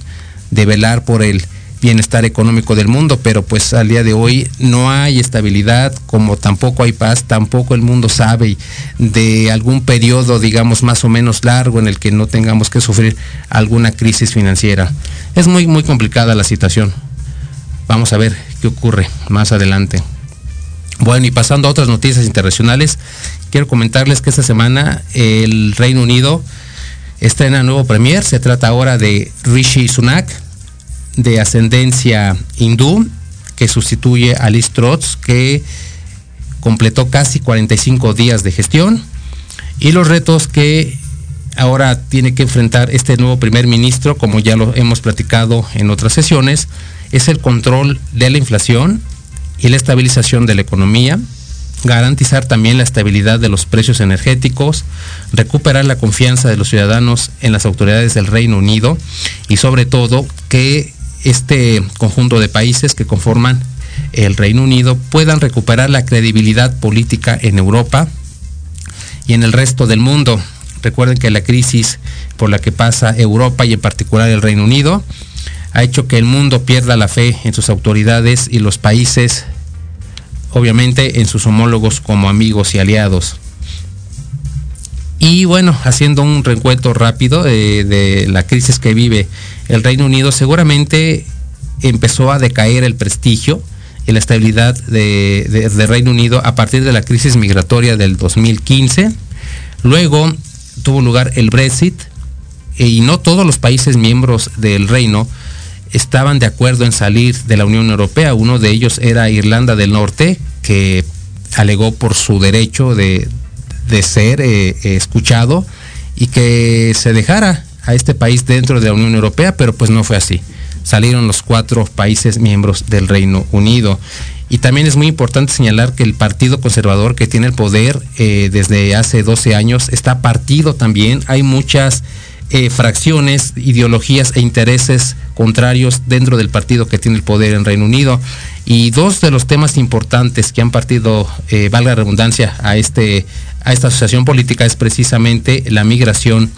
Speaker 2: de velar por el bienestar económico del mundo, pero pues al día de hoy no hay estabilidad, como tampoco hay paz, tampoco el mundo sabe de algún periodo, digamos, más o menos largo en el que no tengamos que sufrir alguna crisis financiera. Es muy, muy complicada la situación. Vamos a ver qué ocurre más adelante. Bueno, y pasando a otras noticias internacionales, quiero comentarles que esta semana el Reino Unido estrena nuevo premier. Se trata ahora de Rishi Sunak, de ascendencia hindú que sustituye a Liz Truss, que completó casi 45 días de gestión, y los retos que ahora tiene que enfrentar este nuevo primer ministro, como ya lo hemos platicado en otras sesiones, es el control de la inflación y la estabilización de la economía, garantizar también la estabilidad de los precios energéticos, recuperar la confianza de los ciudadanos en las autoridades del Reino Unido y sobre todo que este conjunto de países que conforman el Reino Unido puedan recuperar la credibilidad política en Europa y en el resto del mundo. Recuerden que la crisis por la que pasa Europa y en particular el Reino Unido ha hecho que el mundo pierda la fe en sus autoridades y los países, obviamente, en sus homólogos como amigos y aliados. Y bueno, haciendo un recuento rápido de, de la crisis que vive el Reino Unido, seguramente empezó a decaer el prestigio y la estabilidad de, Reino Unido a partir de la crisis migratoria del 2015. Luego tuvo lugar el Brexit eh, y no todos los países miembros del reino estaban de acuerdo en salir de la Unión Europea. Uno de ellos era Irlanda del Norte, que alegó por su derecho de, ser eh, escuchado y que se dejara a este país dentro de la Unión Europea, pero pues no fue así. Salieron los cuatro países miembros del Reino Unido. Y también es muy importante señalar que el Partido Conservador que tiene el poder eh, desde hace 12 años está partido también. Hay muchas eh, fracciones, ideologías e intereses contrarios dentro del partido que tiene el poder en Reino Unido. Y dos de los temas importantes que han partido, eh, valga la redundancia, a, este, a esta asociación política es precisamente la migración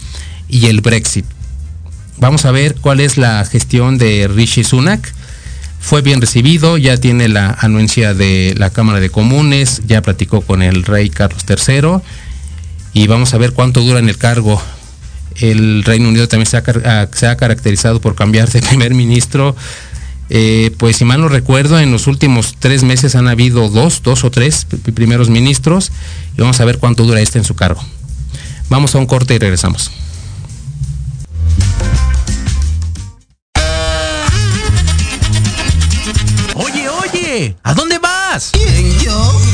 Speaker 2: y el Brexit. Vamos a ver cuál es la gestión de Rishi Sunak. Fue bien recibido, ya tiene la anuencia de la Cámara de Comunes, ya platicó con el rey Carlos III y vamos a ver cuánto dura en el cargo el Reino Unido también se ha, caracterizado por cambiar de primer ministro. Eh, pues si mal no recuerdo, en los últimos tres meses han habido dos, dos o tres primeros ministros y vamos a ver cuánto dura este en su cargo. Vamos a un corte y regresamos.
Speaker 3: Oye, oye, ¿a dónde vas?
Speaker 8: yo?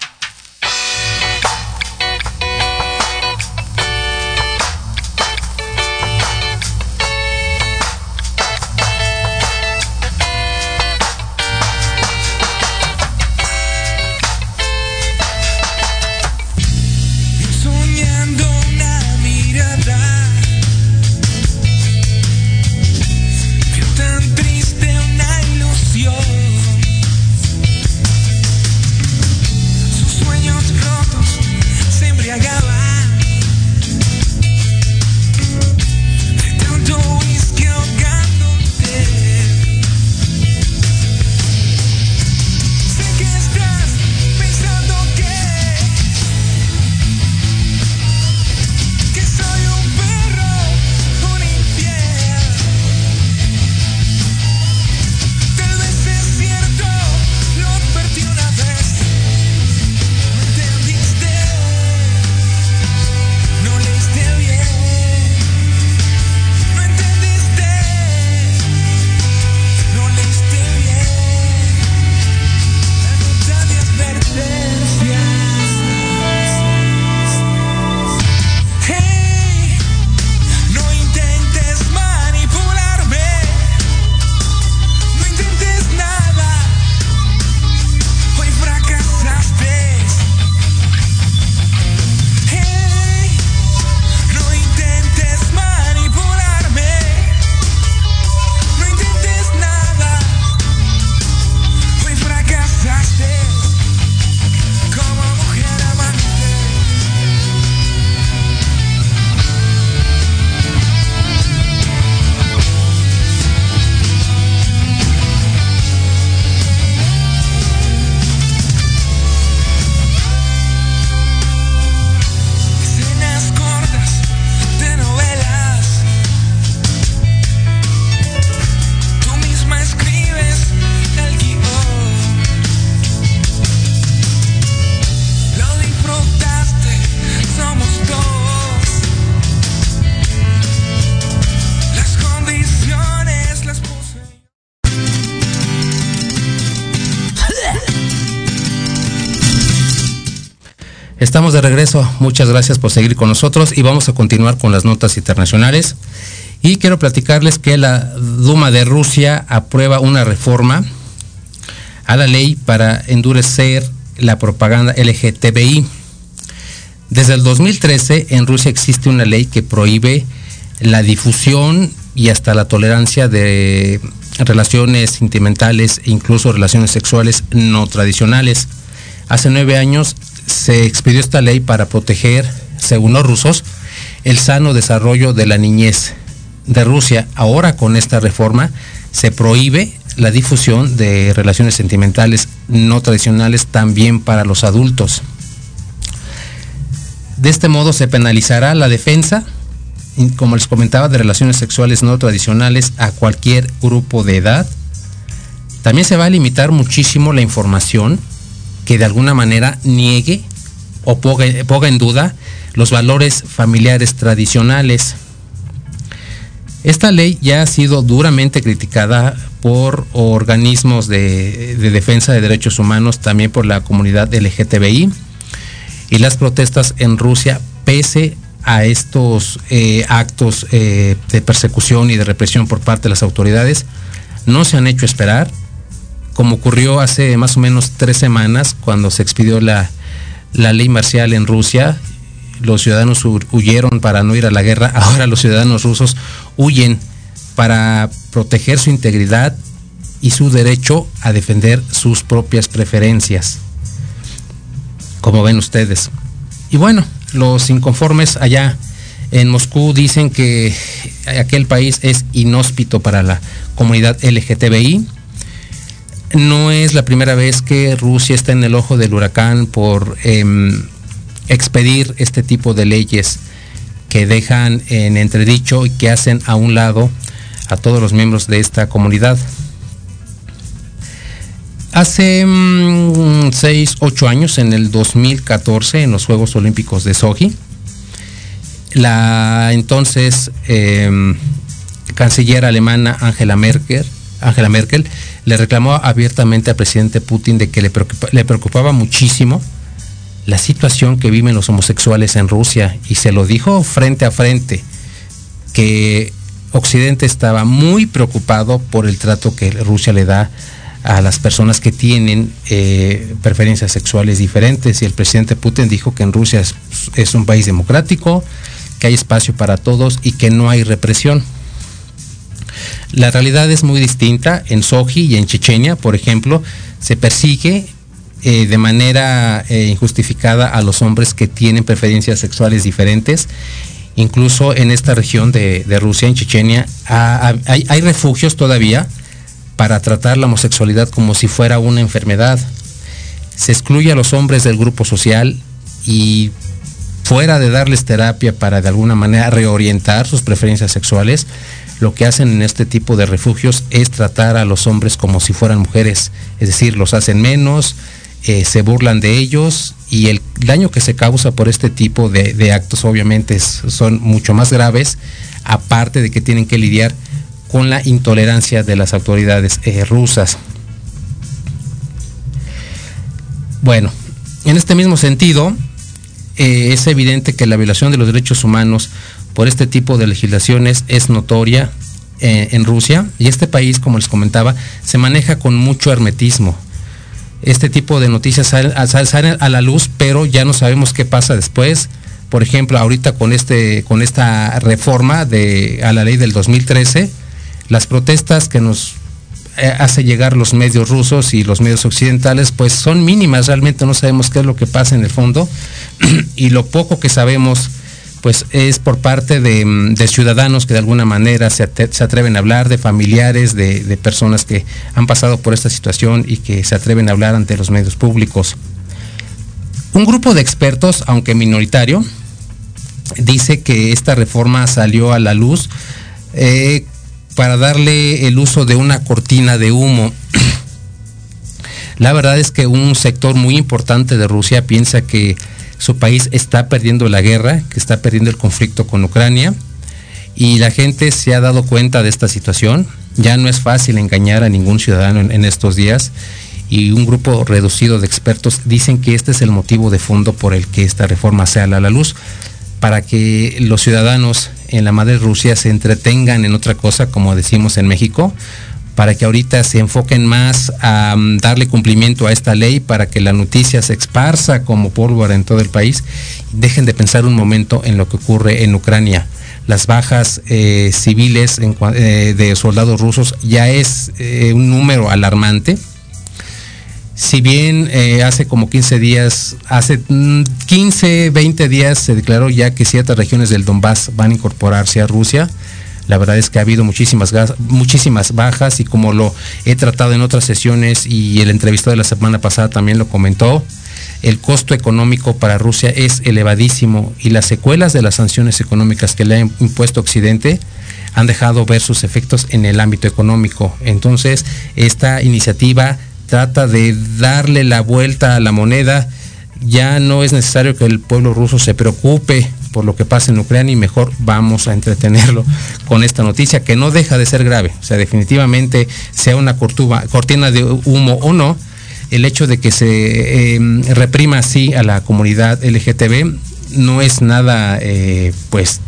Speaker 2: Estamos de regreso. Muchas gracias por seguir con nosotros y vamos a continuar con las notas internacionales. Y quiero platicarles que la Duma de Rusia aprueba una reforma a la ley para endurecer la propaganda LGTBI. Desde el 2013 en Rusia existe una ley que prohíbe la difusión y hasta la tolerancia de relaciones sentimentales e incluso relaciones sexuales no tradicionales. Hace nueve años se expidió esta ley para proteger, según los rusos, el sano desarrollo de la niñez de Rusia. Ahora con esta reforma se prohíbe la difusión de relaciones sentimentales no tradicionales también para los adultos. De este modo se penalizará la defensa como les comentaba, de relaciones sexuales no tradicionales a cualquier grupo de edad. También se va a limitar muchísimo la información que de alguna manera niegue o ponga, en duda los valores familiares tradicionales. Esta ley ya ha sido duramente criticada por organismos de, defensa de derechos humanos, también por la comunidad LGTBI y las protestas en Rusia, pese a estos eh, actos eh, de persecución y de represión por parte de las autoridades, no se han hecho esperar, como ocurrió hace más o menos tres semanas cuando se expidió la, ley marcial en Rusia. Los ciudadanos huyeron para no ir a la guerra, ahora los ciudadanos rusos huyen para proteger su integridad y su derecho a defender sus propias preferencias, como ven ustedes. Y bueno, los inconformes allá en Moscú dicen que aquel país es inhóspito para la comunidad LGTBI. No es la primera vez que Rusia está en el ojo del huracán por em, expedir este tipo de leyes que dejan en entredicho y que hacen a un lado a todos los miembros de esta comunidad. Hace 6, mm, 8 años, en el 2014, en los Juegos Olímpicos de Sochi, la entonces em, canciller alemana Angela Merkel, Angela Merkel le reclamó abiertamente al presidente Putin de que le, preocupaba muchísimo la situación que viven los homosexuales en Rusia y se lo dijo frente a frente que Occidente estaba muy preocupado por el trato que Rusia le da a las personas que tienen eh, preferencias sexuales diferentes y el presidente Putin dijo que en Rusia es, un país democrático, que hay espacio para todos y que no hay represión. La realidad es muy distinta. En Soji y en Chechenia, por ejemplo, se persigue eh, de manera eh, injustificada a los hombres que tienen preferencias sexuales diferentes. Incluso en esta región de, Rusia, en Chechenia, hay, refugios todavía para tratar la homosexualidad como si fuera una enfermedad. Se excluye a los hombres del grupo social y fuera de darles terapia para de alguna manera reorientar sus preferencias sexuales, lo que hacen en este tipo de refugios es tratar a los hombres como si fueran mujeres, es decir, los hacen menos, eh, se burlan de ellos y el daño que se causa por este tipo de, actos obviamente son mucho más graves, aparte de que tienen que lidiar con la intolerancia de las autoridades eh, rusas. Bueno, en este mismo sentido, eh, es evidente que la violación de los derechos humanos por este tipo de legislaciones es notoria en Rusia y este país, como les comentaba, se maneja con mucho hermetismo este tipo de noticias salen, a la luz, pero ya no sabemos qué pasa después. Por ejemplo, ahorita con, este, con esta reforma de, a la ley del 2013, las protestas que nos eh, hace llegar los medios rusos y los medios occidentales, pues son mínimas, realmente no sabemos qué es lo que pasa en el fondo y lo poco que sabemos pues es por parte mm, de, ciudadanos que de alguna manera se, atreven a hablar, de familiares, de, personas que han pasado por esta situación y que se atreven a hablar ante los medios públicos. Un grupo de expertos, aunque minoritario, dice que esta reforma salió a la luz eh, para darle el uso de una cortina de humo. La verdad es que un sector muy importante de Rusia piensa que su país está perdiendo la guerra, que está perdiendo el conflicto con Ucrania y la gente se ha dado cuenta de esta situación. Ya no es fácil engañar a ningún ciudadano en, estos días y un grupo reducido de expertos dicen que este es el motivo de fondo por el que esta reforma sea a la luz, para que los ciudadanos en la madre Rusia se entretengan en otra cosa, como decimos en México, para que ahorita se enfoquen más a mm, darle cumplimiento a esta ley, para que la noticia se esparza como pólvora en todo el país. Dejen de pensar un momento en lo que ocurre en Ucrania. Las bajas eh, civiles eh, de soldados rusos ya es eh, un número alarmante. Si bien hace como 15 días, hace 15, mm, 20 días se declaró ya que ciertas regiones del Donbass van a incorporarse a Rusia, la verdad es que ha habido muchísimas, muchísimas bajas y como lo he tratado en otras sesiones y el entrevistado de la semana pasada también lo comentó, el costo económico para Rusia es elevadísimo y las secuelas de las sanciones económicas que le ha impuesto Occidente han dejado ver sus efectos en el ámbito económico. Entonces, esta iniciativa trata de darle la vuelta a la moneda. Ya no es necesario que el pueblo ruso se preocupe por lo que pasa en Ucrania y mejor vamos a entretenerlo con esta noticia que no deja de ser grave. O sea, definitivamente sea una cortina de humo o no, el hecho de que se em, reprima así a la comunidad LGTB no es nada eh, pues,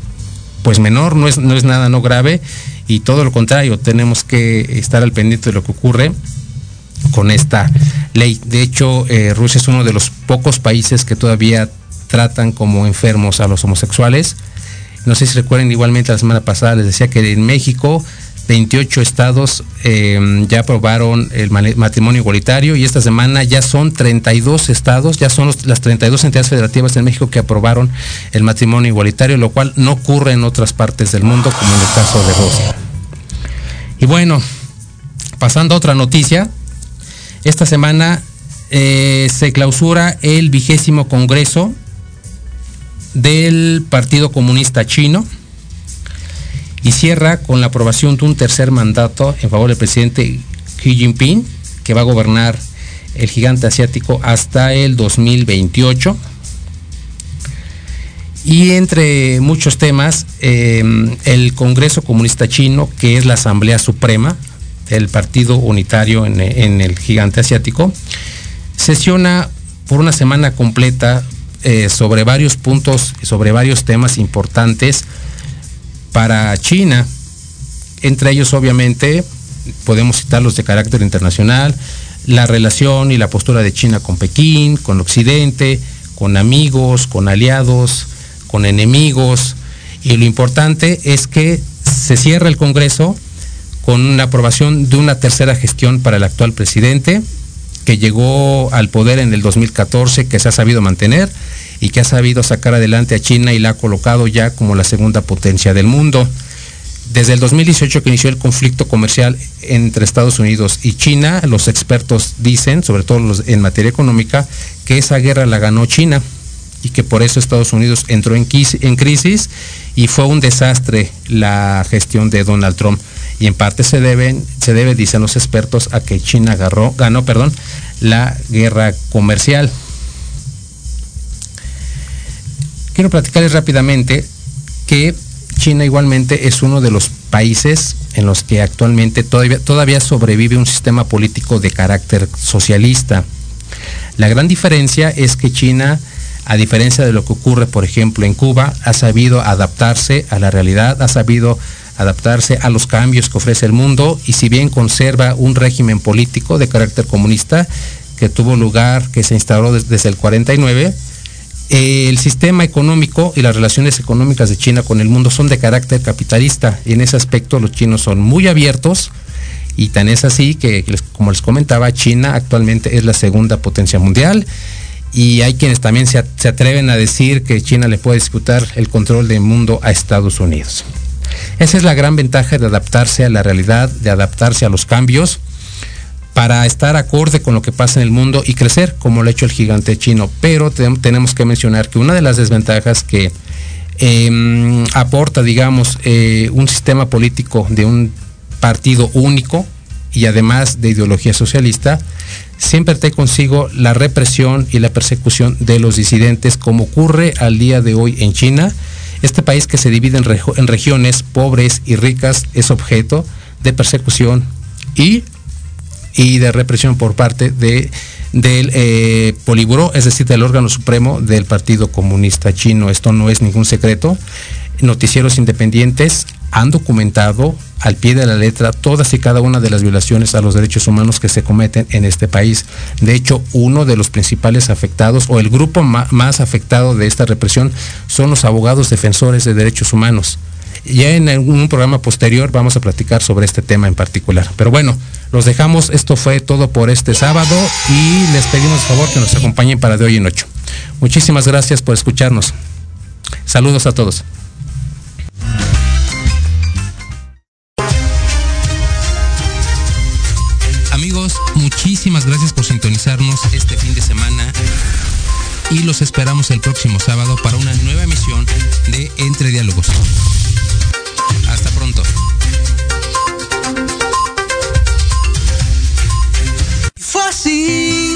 Speaker 2: pues menor, no es, no es nada no grave y todo lo contrario, tenemos que estar al pendiente de lo que ocurre con esta ley. De hecho, eh, Rusia es uno de los pocos países que todavía tratan como enfermos a los homosexuales. No sé si recuerden igualmente la semana pasada les decía que en México 28 estados em, ya aprobaron el matrimonio igualitario y esta semana ya son 32 estados, ya son las 32 entidades federativas de México que aprobaron el matrimonio igualitario, lo cual no ocurre en otras partes del mundo como en el caso de Rusia. Y bueno, pasando a otra noticia, esta semana eh, se clausura el vigésimo Congreso del Partido Comunista Chino y cierra con la aprobación de un tercer mandato en favor del presidente Xi Jinping, que va a gobernar el gigante asiático hasta el 2028. Y entre muchos temas, em, el Congreso Comunista Chino, que es la Asamblea Suprema del Partido Unitario en el gigante asiático, sesiona por una semana completa eh, sobre varios puntos, sobre varios temas importantes para China. Entre ellos, obviamente, podemos citarlos de carácter internacional, la relación y la postura de China con Pekín, con Occidente, con amigos, con aliados, con enemigos. Y lo importante es que se cierra el Congreso con una aprobación de una tercera gestión para el actual presidente, que llegó al poder en el 2014, que se ha sabido mantener y que ha sabido sacar adelante a China y la ha colocado ya como la segunda potencia del mundo. Desde el 2018 que inició el conflicto comercial entre Estados Unidos y China, los expertos dicen, sobre todo en materia económica, que esa guerra la ganó China y que por eso Estados Unidos entró en, crisis y fue un desastre la gestión de Donald Trump. Y en parte se, deben, se debe, dicen los expertos, a que China ganó perdón, la guerra comercial. Quiero platicarles rápidamente que China igualmente es uno de los países en los que actualmente todavía, todavía sobrevive un sistema político de carácter socialista. La gran diferencia es que China, a diferencia de lo que ocurre, por ejemplo, en Cuba, ha sabido adaptarse a la realidad, ha sabido adaptarse a los cambios que ofrece el mundo y si bien conserva un régimen político de carácter comunista que tuvo lugar, que se instaló desde el 49, el sistema económico y las relaciones económicas de China con el mundo son de carácter capitalista y en ese aspecto los chinos son muy abiertos y tan es así que, como les comentaba, China actualmente es la segunda potencia mundial y hay quienes también se, atreven a decir que China le puede disputar el control del mundo a Estados Unidos. Esa es la gran ventaja de adaptarse a la realidad, de adaptarse a los cambios para estar acorde con lo que pasa en el mundo y crecer como lo ha hecho el gigante chino. Pero tenemos que mencionar que una de las desventajas que em, aporta, digamos, eh, un sistema político de un partido único y además de ideología socialista, siempre trae consigo la represión y la persecución de los disidentes, como ocurre al día de hoy en China. Este país que se divide en, regiones pobres y ricas es objeto de persecución y y de represión por parte de, del eh, es decir, del órgano supremo del Partido Comunista Chino. Esto no es ningún secreto. Noticieros independientes han documentado al pie de la letra todas y cada una de las violaciones a los derechos humanos que se cometen en este país. De hecho, uno de los principales afectados o el grupo más afectado de esta represión son los abogados defensores de derechos humanos. Ya en un programa posterior vamos a platicar sobre este tema en particular. Pero bueno, los dejamos. Esto fue todo por este sábado y les pedimos por favor que nos acompañen para de hoy en ocho. Muchísimas gracias por escucharnos. Saludos a todos. Muchísimas gracias por sintonizarnos este fin de semana y los esperamos el próximo sábado para una nueva emisión de Entre Diálogos. Hasta pronto.
Speaker 10: Así